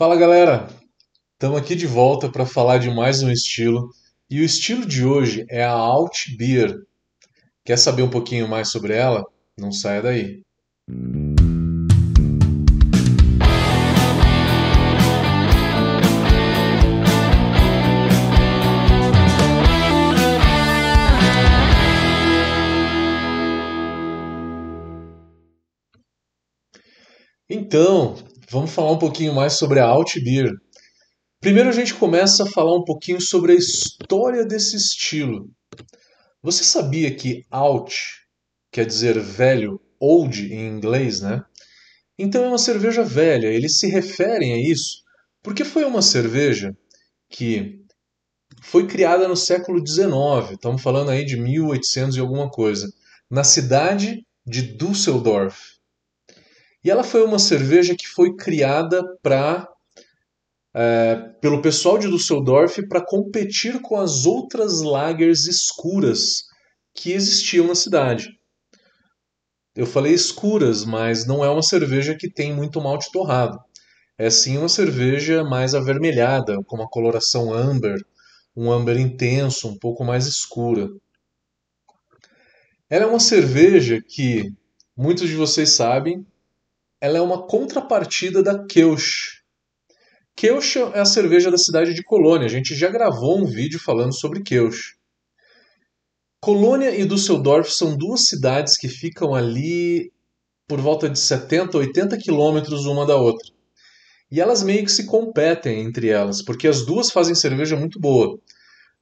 Fala galera, estamos aqui de volta para falar de mais um estilo e o estilo de hoje é a Alt Beer. Quer saber um pouquinho mais sobre ela? Não saia daí. Então, vamos falar um pouquinho mais sobre a Alt Beer. Primeiro a gente começa a falar um pouquinho sobre a história desse estilo. Você sabia que Alt quer dizer velho, old em inglês, né? Então é uma cerveja velha, eles se referem a isso porque foi uma cerveja que foi criada no século XIX, estamos falando aí de 1800 e alguma coisa, na cidade de Düsseldorf, e ela foi uma cerveja que foi criada para é, pelo pessoal de Düsseldorf para competir com as outras lagers escuras que existiam na cidade. Eu falei escuras, mas não é uma cerveja que tem muito malte torrado. É sim uma cerveja mais avermelhada, com uma coloração amber, um amber intenso, um pouco mais escura. Ela é uma cerveja que muitos de vocês sabem, ela é uma contrapartida da Kelch. Kelch é a cerveja da cidade de Colônia. A gente já gravou um vídeo falando sobre Kelch. Colônia e Düsseldorf são duas cidades que ficam ali por volta de 70, 80 quilômetros uma da outra. E elas meio que se competem entre elas, porque as duas fazem cerveja muito boa.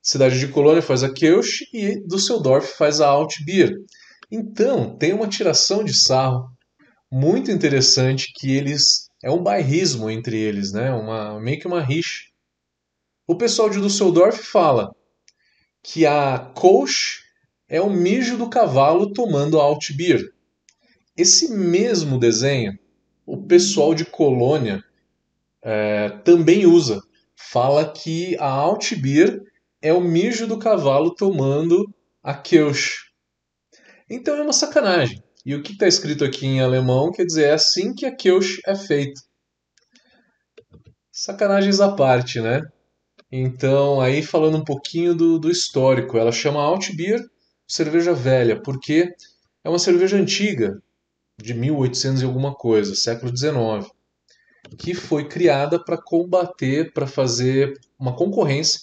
Cidade de Colônia faz a Kelch e Düsseldorf faz a Alt Beer. Então, tem uma tiração de sarro muito interessante que eles é um bairrismo entre eles, né? Uma meio que uma rixa. O pessoal de Düsseldorf fala que a coach é o mijo do cavalo tomando alt beer. Esse mesmo desenho, o pessoal de Colônia é, também usa. Fala que a alt beer é o mijo do cavalo tomando a Kirsch. Então é uma sacanagem. E o que está escrito aqui em alemão quer dizer é assim que a Kirsch é feita. Sacanagens à parte, né? Então, aí falando um pouquinho do, do histórico, ela chama Altbier cerveja velha, porque é uma cerveja antiga, de 1800 e alguma coisa, século XIX, que foi criada para combater, para fazer uma concorrência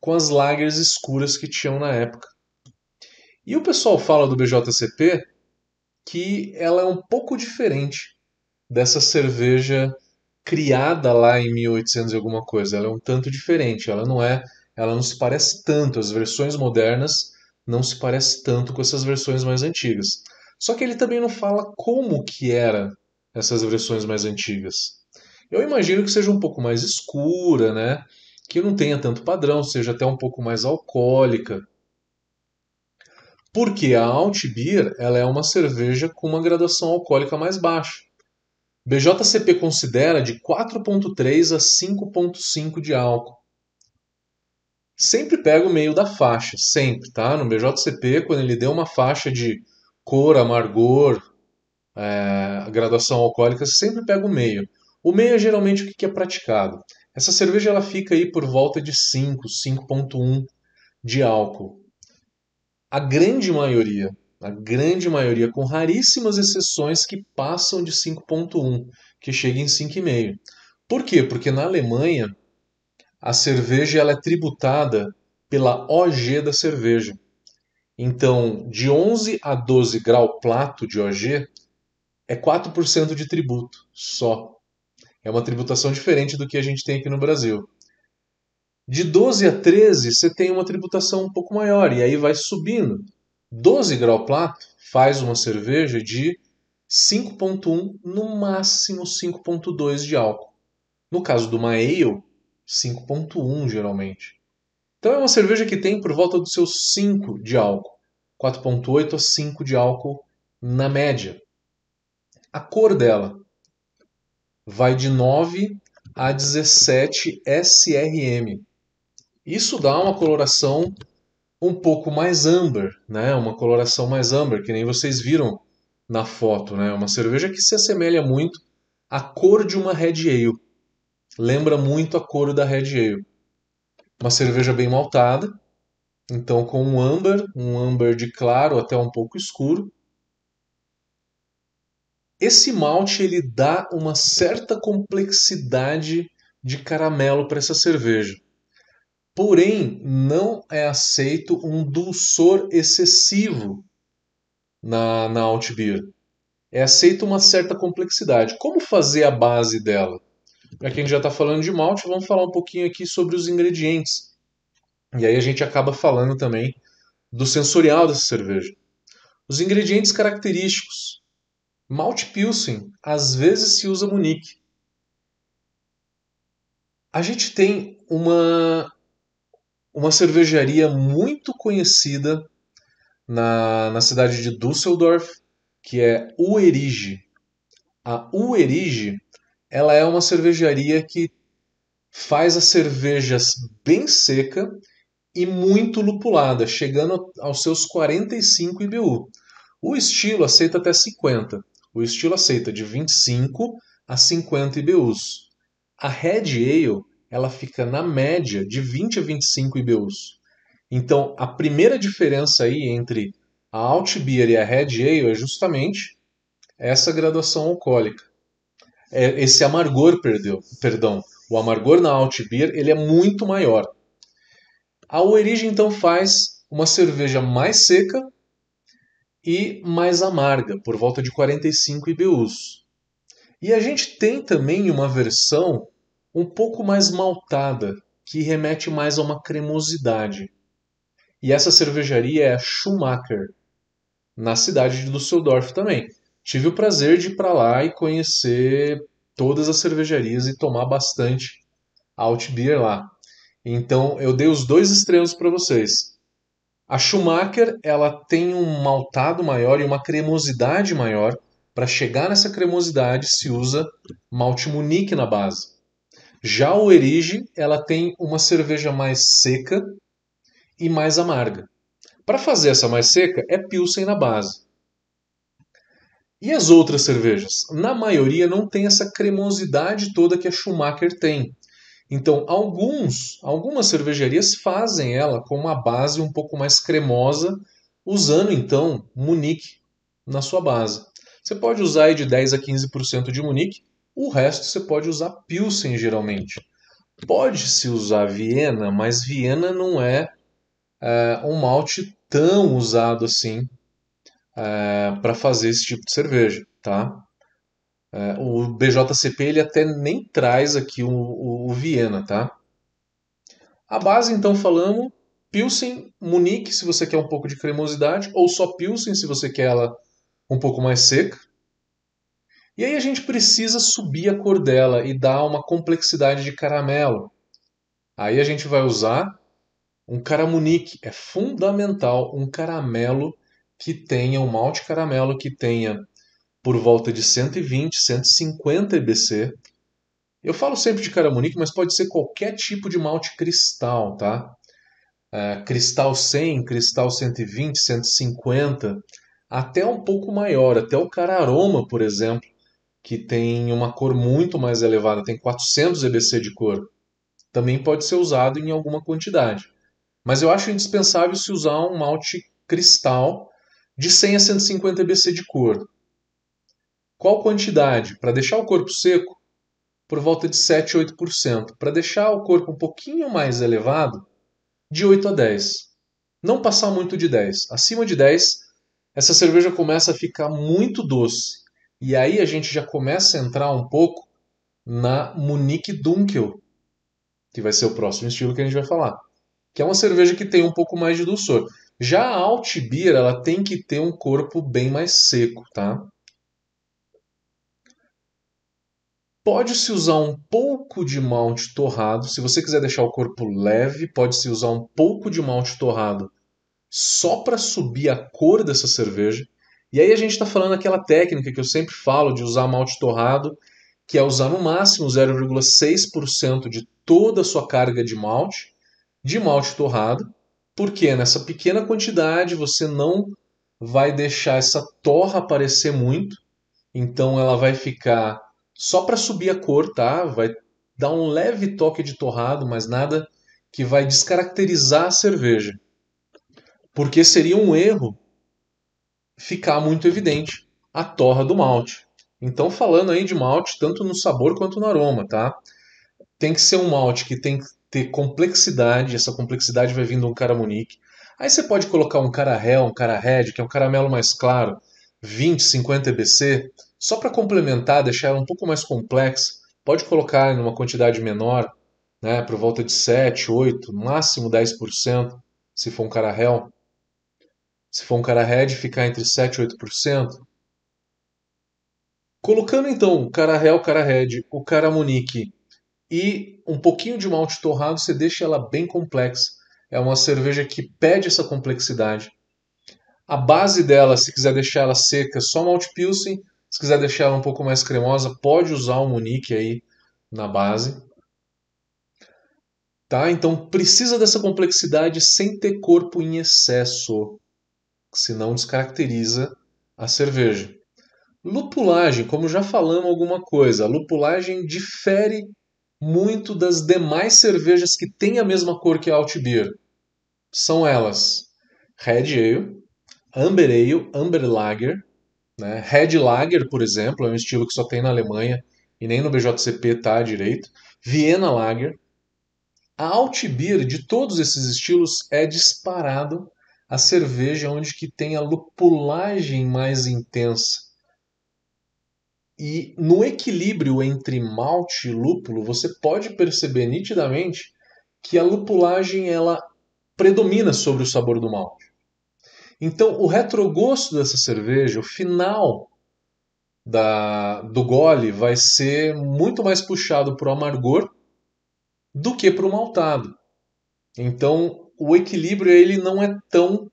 com as lagers escuras que tinham na época. E o pessoal fala do BJCP que ela é um pouco diferente dessa cerveja criada lá em 1800 e alguma coisa. Ela é um tanto diferente. Ela não é, ela não se parece tanto. As versões modernas não se parece tanto com essas versões mais antigas. Só que ele também não fala como que era essas versões mais antigas. Eu imagino que seja um pouco mais escura, né? Que não tenha tanto padrão, seja até um pouco mais alcoólica. Porque a Alt Beer ela é uma cerveja com uma graduação alcoólica mais baixa. BJCP considera de 4,3 a 5,5 de álcool. Sempre pega o meio da faixa, sempre, tá? No BJCP, quando ele deu uma faixa de cor, amargor, é, graduação alcoólica, sempre pega o meio. O meio é geralmente o que é praticado. Essa cerveja ela fica aí por volta de 5, 5,1 de álcool a grande maioria, a grande maioria, com raríssimas exceções que passam de 5.1, que chega em 5,5. Por quê? Porque na Alemanha a cerveja ela é tributada pela OG da cerveja. Então, de 11 a 12 grau plato de OG é 4% de tributo só. É uma tributação diferente do que a gente tem aqui no Brasil. De 12 a 13, você tem uma tributação um pouco maior, e aí vai subindo. 12 grau plato faz uma cerveja de 5,1, no máximo 5,2 de álcool. No caso do ale, 5,1 geralmente. Então é uma cerveja que tem por volta dos seus 5 de álcool. 4,8 a 5 de álcool na média. A cor dela vai de 9 a 17 SRM. Isso dá uma coloração um pouco mais amber, né? Uma coloração mais amber, que nem vocês viram na foto, né? Uma cerveja que se assemelha muito à cor de uma Red Ale. lembra muito a cor da Red Ale. Uma cerveja bem maltada, então com um âmbar, um âmbar de claro até um pouco escuro. Esse malte ele dá uma certa complexidade de caramelo para essa cerveja. Porém, não é aceito um dulçor excessivo na, na Alt Beer. É aceito uma certa complexidade. Como fazer a base dela? Para quem já está falando de malte, vamos falar um pouquinho aqui sobre os ingredientes. E aí a gente acaba falando também do sensorial dessa cerveja. Os ingredientes característicos. Malte Pilsen, às vezes se usa Munique. A gente tem uma, uma cervejaria muito conhecida na, na cidade de Düsseldorf, que é Uerige. A Uerige ela é uma cervejaria que faz as cervejas bem seca e muito lupulada, chegando aos seus 45 IBU. O estilo aceita até 50. O estilo aceita de 25 a 50 IBUs. A Red Ale ela fica na média de 20 a 25 IBUs. Então, a primeira diferença aí entre a Alt Beer e a Red Ale é justamente essa graduação alcoólica. É esse amargor, perdeu, perdão. O amargor na Alt Beer ele é muito maior. A Origem então faz uma cerveja mais seca e mais amarga, por volta de 45 IBUs. E a gente tem também uma versão um pouco mais maltada, que remete mais a uma cremosidade. E essa cervejaria é a Schumacher, na cidade de Düsseldorf também. Tive o prazer de ir para lá e conhecer todas as cervejarias e tomar bastante alt beer lá. Então eu dei os dois extremos para vocês. A Schumacher ela tem um maltado maior e uma cremosidade maior. Para chegar nessa cremosidade se usa malte Munique na base. Já o Erige ela tem uma cerveja mais seca e mais amarga. Para fazer essa mais seca é Pilsen na base. E as outras cervejas? Na maioria não tem essa cremosidade toda que a Schumacher tem. Então, alguns, algumas cervejarias fazem ela com uma base um pouco mais cremosa, usando então Munique na sua base. Você pode usar de 10 a 15% de Munique, o resto você pode usar Pilsen geralmente. Pode-se usar Viena, mas Viena não é, é um malte tão usado assim é, para fazer esse tipo de cerveja, tá? É, o BJCP ele até nem traz aqui o, o, o, Viena, tá? A base, então, falamos Pilsen, Munique, se você quer um pouco de cremosidade, ou só Pilsen, se você quer ela um pouco mais seca. E aí a gente precisa subir a cor dela e dar uma complexidade de caramelo. Aí a gente vai usar um caramunique. É fundamental um caramelo que tenha, um malte caramelo que tenha por volta de 120, 150 EBC. Eu falo sempre de caramunique, mas pode ser qualquer tipo de malte cristal, tá? É, cristal 100, cristal 120, 150, até um pouco maior, até o cararoma, por exemplo que tem uma cor muito mais elevada, tem 400 EBC de cor, também pode ser usado em alguma quantidade. Mas eu acho indispensável se usar um malte cristal de 100 a 150 EBC de cor. Qual quantidade? Para deixar o corpo seco, por volta de 7 a 8%. Para deixar o corpo um pouquinho mais elevado, de 8 a 10. Não passar muito de 10. Acima de 10, essa cerveja começa a ficar muito doce e aí a gente já começa a entrar um pouco na Munique Dunkel, que vai ser o próximo estilo que a gente vai falar. Que é uma cerveja que tem um pouco mais de dulçor. Já a Alt Beer, ela tem que ter um corpo bem mais seco, tá? Pode-se usar um pouco de malte torrado. Se você quiser deixar o corpo leve, pode-se usar um pouco de malte torrado só para subir a cor dessa cerveja. E aí a gente está falando aquela técnica que eu sempre falo de usar malte torrado, que é usar no máximo 0,6% de toda a sua carga de malte, de malte torrado, porque nessa pequena quantidade você não vai deixar essa torra aparecer muito, então ela vai ficar só para subir a cor, tá? Vai dá um leve toque de torrado, mas nada que vai descaracterizar a cerveja. Porque seria um erro ficar muito evidente a torra do malte. Então, falando aí de malte, tanto no sabor quanto no aroma, tá? Tem que ser um malte que tem que ter complexidade, essa complexidade vai vindo um caramunique. Aí você pode colocar um carahel, um red, que é um caramelo mais claro, 20, 50 EBC, só para complementar, deixar ela um pouco mais complexa. Pode colocar em uma quantidade menor, né, por volta de 7, 8, no máximo 10%, se for um carahel. Se for um red, ficar entre 7 e 8%. Colocando então o carahel, red, o caramunique e um pouquinho de malte torrado, você deixa ela bem complexa. É uma cerveja que pede essa complexidade. A base dela, se quiser deixar ela seca, só malte pilsen. Se quiser deixar ela um pouco mais cremosa, pode usar o Munique aí na base. Tá? Então precisa dessa complexidade sem ter corpo em excesso, senão descaracteriza a cerveja. Lupulagem, como já falamos alguma coisa, a lupulagem difere muito das demais cervejas que têm a mesma cor que a Alt Beer. São elas Red Ale, Amber Ale, Amber Lager, né? Red Lager, por exemplo, é um estilo que só tem na Alemanha e nem no BJCP tá direito. Vienna Lager. A Alt Beer, de todos esses estilos, é disparado a cerveja onde que tem a lupulagem mais intensa. E no equilíbrio entre malte e lúpulo, você pode perceber nitidamente que a lupulagem ela predomina sobre o sabor do malte. Então, o retrogosto dessa cerveja, o final da, do gole, vai ser muito mais puxado para o amargor do que para o maltado. Então, o equilíbrio ele não é tão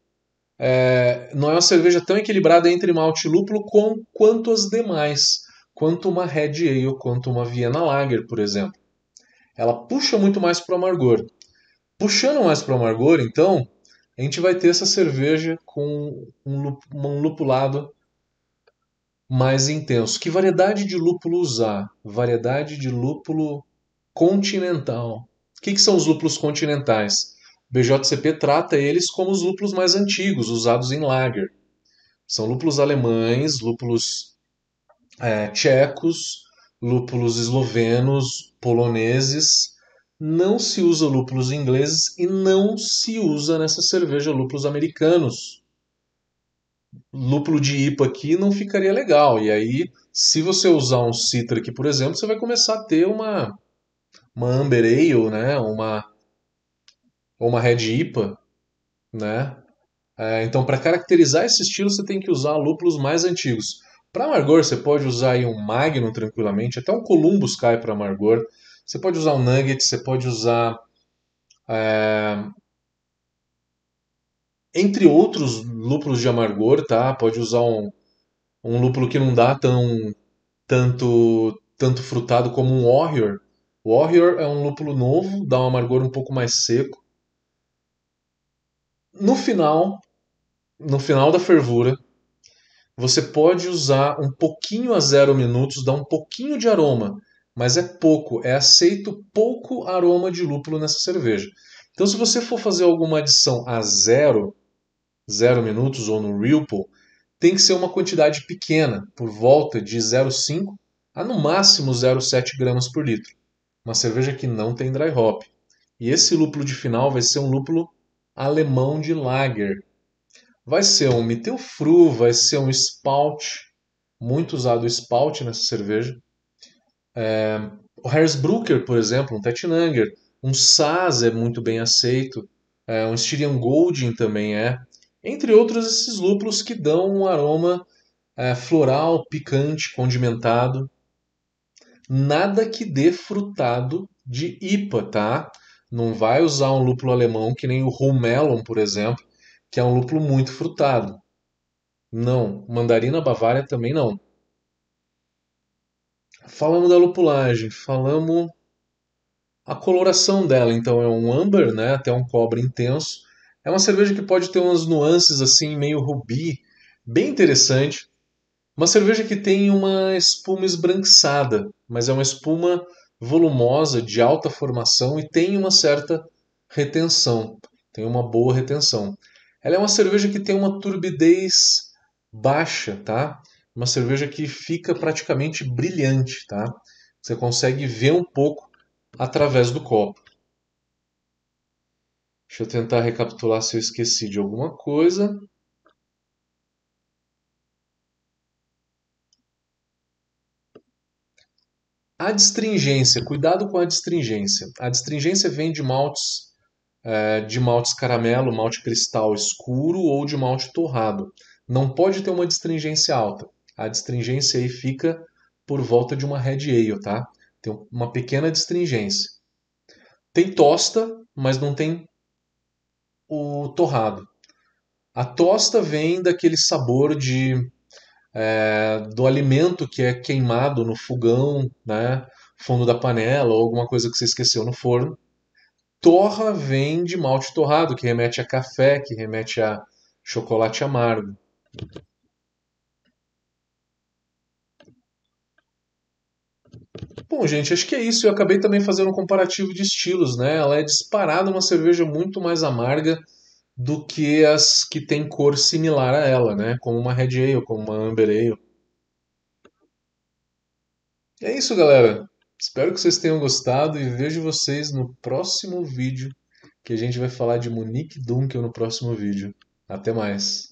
é, não é uma cerveja tão equilibrada entre malte e lúpulo com, quanto as demais quanto uma Red Ale, quanto uma Vienna Lager, por exemplo. Ela puxa muito mais para o amargor. Puxando mais para o amargor, então, a gente vai ter essa cerveja com um, um lupulado mais intenso. Que variedade de lúpulo usar? Variedade de lúpulo continental. O que, que são os lúpulos continentais? BJCP trata eles como os lúpulos mais antigos, usados em lager. São lúpulos alemães, lúpulos é, tchecos, lúpulos eslovenos, poloneses. Não se usa lúpulos ingleses e não se usa nessa cerveja lúpulos americanos. Lúpulo de IPA aqui não ficaria legal. E aí, se você usar um Citra aqui, por exemplo, você vai começar a ter uma, uma Amber Ale, né? uma, uma Red IPA. Né? É, então, para caracterizar esse estilo, você tem que usar lúpulos mais antigos. Para amargor, você pode usar um Magnum tranquilamente, até um Columbus cai para amargor. Você pode usar um Nugget, você pode usar. É... Entre outros lúpulos de amargor, tá? Pode usar um, um lúpulo que não dá tão tanto tanto frutado como um Warrior. O Warrior é um lúpulo novo, dá um amargor um pouco mais seco. No final, no final da fervura, você pode usar um pouquinho a zero minutos, dá um pouquinho de aroma, mas é pouco, é aceito pouco aroma de lúpulo nessa cerveja. Então, se você for fazer alguma adição a zero, zero minutos ou no Ripple, tem que ser uma quantidade pequena, por volta de 0,5 a no máximo 0,7 gramas por litro. Uma cerveja que não tem dry hop. E esse lúpulo de final vai ser um lúpulo alemão de lager, Vai ser um Mittelfru, vai ser um Spout, muito usado o nessa cerveja. É, o Hersbrucker, por exemplo, um Tettnanger. Um Saz é muito bem aceito. É, um Styrian Golding também é. Entre outros, esses lúpulos que dão um aroma é, floral, picante, condimentado. Nada que dê frutado de IPA, tá? Não vai usar um lúpulo alemão que nem o Rumelon, por exemplo, que é um lúpulo muito frutado. Não, mandarina bavária também não. Falamos da lupulagem, falamos a coloração dela, então é um amber, né, até um cobre intenso. É uma cerveja que pode ter umas nuances assim meio rubi, bem interessante. Uma cerveja que tem uma espuma esbranquiçada, mas é uma espuma volumosa, de alta formação e tem uma certa retenção, tem uma boa retenção. Ela é uma cerveja que tem uma turbidez baixa, tá? Uma cerveja que fica praticamente brilhante, tá? Você consegue ver um pouco através do copo. Deixa eu tentar recapitular se eu esqueci de alguma coisa. A adstringência, cuidado com a adstringência. A adstringência vem de maltes, é, de maltes caramelo, malte cristal escuro ou de malte torrado. Não pode ter uma adstringência alta. A adstringência aí fica por volta de uma red ale, tá? Tem uma pequena adstringência. Tem tosta, mas não tem o torrado. A tosta vem daquele sabor de é, do alimento que é queimado no fogão, né, fundo da panela ou alguma coisa que você esqueceu no forno. Torra vem de malte torrado, que remete a café, que remete a chocolate amargo. Bom, gente, acho que é isso. Eu acabei também fazendo um comparativo de estilos, né? Ela é disparada uma cerveja muito mais amarga do que as que têm cor similar a ela, né? Como uma Red Ale, como uma Amber Ale. É isso, galera. Espero que vocês tenham gostado e vejo vocês no próximo vídeo, que a gente vai falar de Monique Dunkel no próximo vídeo. Até mais.